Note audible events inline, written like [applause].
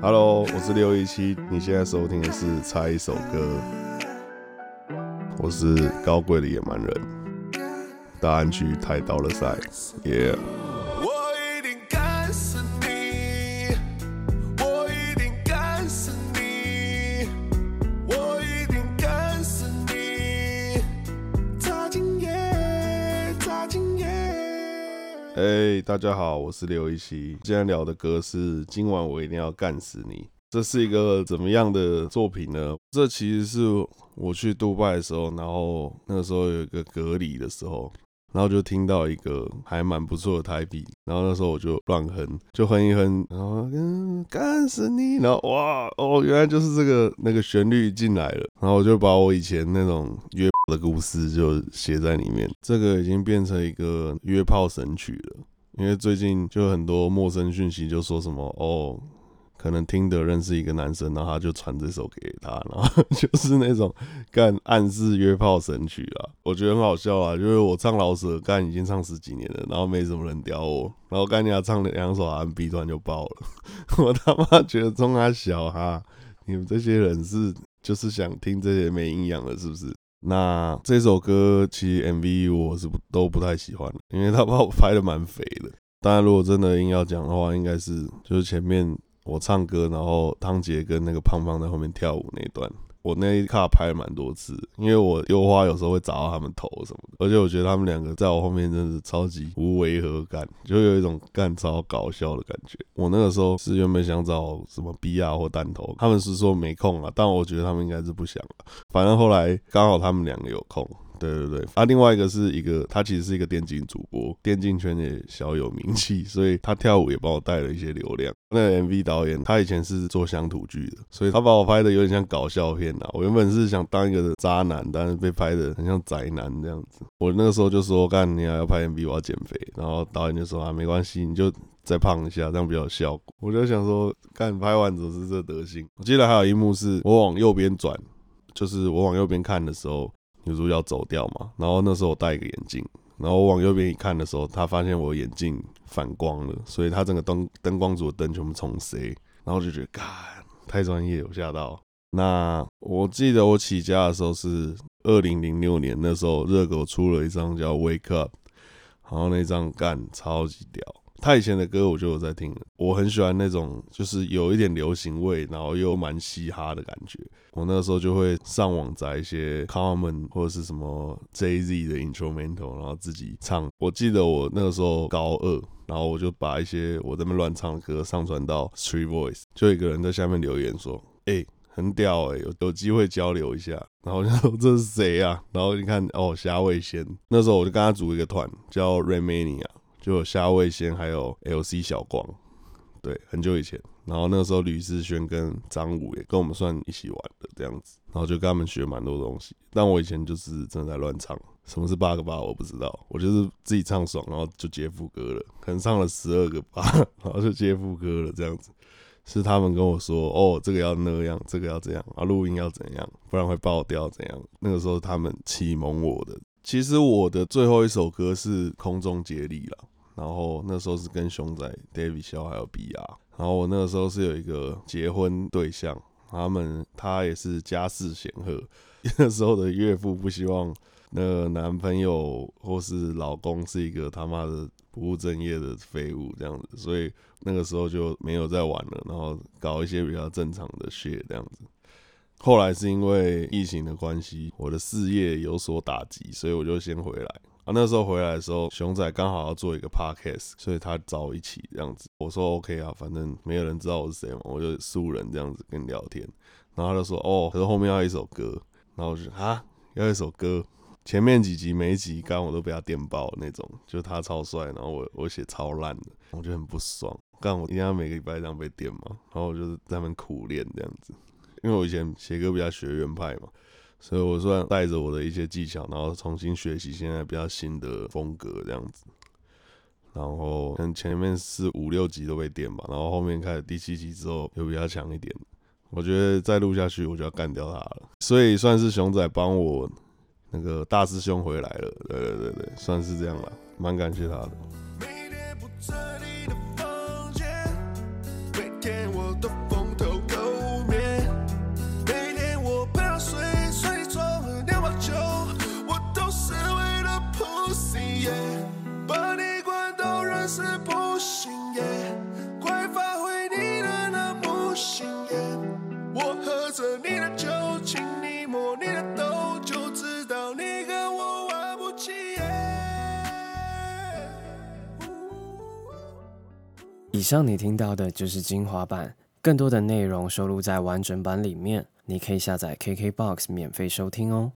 Hello，我是六一七，你现在收听的是猜一首歌，我是高贵的野蛮人，答案区太刀了赛。耶。哎、大家好，我是刘一熙。今天聊的歌是《今晚我一定要干死你》。这是一个怎么样的作品呢？这其实是我去杜拜的时候，然后那时候有一个隔离的时候，然后就听到一个还蛮不错的台币，然后那时候我就乱哼，就哼一哼，然后干死你，然后哇哦，原来就是这个那个旋律进来了，然后我就把我以前那种约的故事就写在里面，这个已经变成一个约炮神曲了。因为最近就很多陌生讯息，就说什么哦，可能听得认识一个男生，然后他就传这首给他，然后 [laughs] 就是那种干暗示约炮神曲啊，我觉得很好笑啊。就是我唱老舍干已经唱十几年了，然后没什么人屌我，然后干人家唱了两首 R&B 突然就爆了，[laughs] 我他妈觉得中他小哈，你们这些人是就是想听这些没营养的，是不是？那这首歌其实 MV 我是不都不太喜欢，因为他把我拍的蛮肥的。当然，如果真的硬要讲的话，应该是就是前面我唱歌，然后汤杰跟那个胖胖在后面跳舞那一段，我那一卡拍了蛮多次，因为我丢花有时候会砸到他们头什么的，而且我觉得他们两个在我后面真是超级无违和感，就有一种干超搞笑的感觉。我那个时候是原本想找什么 B R 或弹头，他们是说没空啊，但我觉得他们应该是不想了。反正后来刚好他们两个有空。对对对，啊，另外一个是一个，他其实是一个电竞主播，电竞圈也小有名气，所以他跳舞也帮我带了一些流量。那个 MV 导演他以前是做乡土剧的，所以他把我拍的有点像搞笑片啊。我原本是想当一个渣男，但是被拍的很像宅男这样子。我那个时候就说，干你还要拍 MV，我要减肥。然后导演就说啊，没关系，你就再胖一下，这样比较有效果。我就想说，干拍完总是这德行？我记得还有一幕是我往右边转，就是我往右边看的时候。女主角走掉嘛，然后那时候我戴一个眼镜，然后我往右边一看的时候，他发现我眼镜反光了，所以他整个灯灯光组的灯全部重 C，，然后就觉得，干太专业，我吓到。那我记得我起家的时候是二零零六年，那时候热狗出了一张叫《Wake Up》，然后那张干超级屌。他以前的歌我就有在听，我很喜欢那种就是有一点流行味，然后又蛮嘻哈的感觉。我那个时候就会上网摘一些 Common 或者是什么 Jay Z 的 Instrumental，然后自己唱。我记得我那个时候高二，然后我就把一些我这边乱唱的歌上传到 Street Voice，就一个人在下面留言说：“哎、很屌哎、有有机会交流一下。”然后我就说这是谁啊？然后你看哦，虾味仙。那时候我就跟他组一个团，叫 Ramania。就有虾味先，还有 LC 小光，对，很久以前。然后那个时候吕志轩跟张武也跟我们算一起玩的这样子，然后就跟他们学蛮多东西。但我以前就是真的在乱唱，什么是八个八我不知道，我就是自己唱爽，然后就接副歌了，可能唱了十二个八，[laughs] 然后就接副歌了这样子。是他们跟我说，哦，这个要那样，这个要这样，啊，录音要怎样，不然会爆掉怎样。那个时候他们启蒙我的。其实我的最后一首歌是《空中接力》了。然后那时候是跟熊仔、David 肖还有 BR，然后我那个时候是有一个结婚对象，他们他也是家世显赫，[laughs] 那时候的岳父不希望那个男朋友或是老公是一个他妈的不务正业的废物这样子，所以那个时候就没有再玩了，然后搞一些比较正常的血这样子。后来是因为疫情的关系，我的事业有所打击，所以我就先回来。啊，那时候回来的时候，熊仔刚好要做一个 podcast，所以他找我一起这样子。我说 OK 啊，反正没有人知道我是谁嘛，我就素人这样子跟你聊天。然后他就说哦，可是后面要一首歌。然后我就啊，要一首歌。前面几集每一集刚我都被他电爆那种，就他超帅，然后我我写超烂的，我就很不爽。干我一定要每个礼拜这样被电嘛，然后我就是在那边苦练这样子。因为我以前写歌比较学院派嘛。所以我算带着我的一些技巧，然后重新学习现在比较新的风格这样子。然后可能前面是五六集都被电吧，然后后面开始第七集之后又比较强一点。我觉得再录下去我就要干掉他了，所以算是熊仔帮我那个大师兄回来了，对对对对，算是这样啦，蛮感谢他的。每天不以上你听到的就是精华版，更多的内容收录在完整版里面，你可以下载 KKBOX 免费收听哦。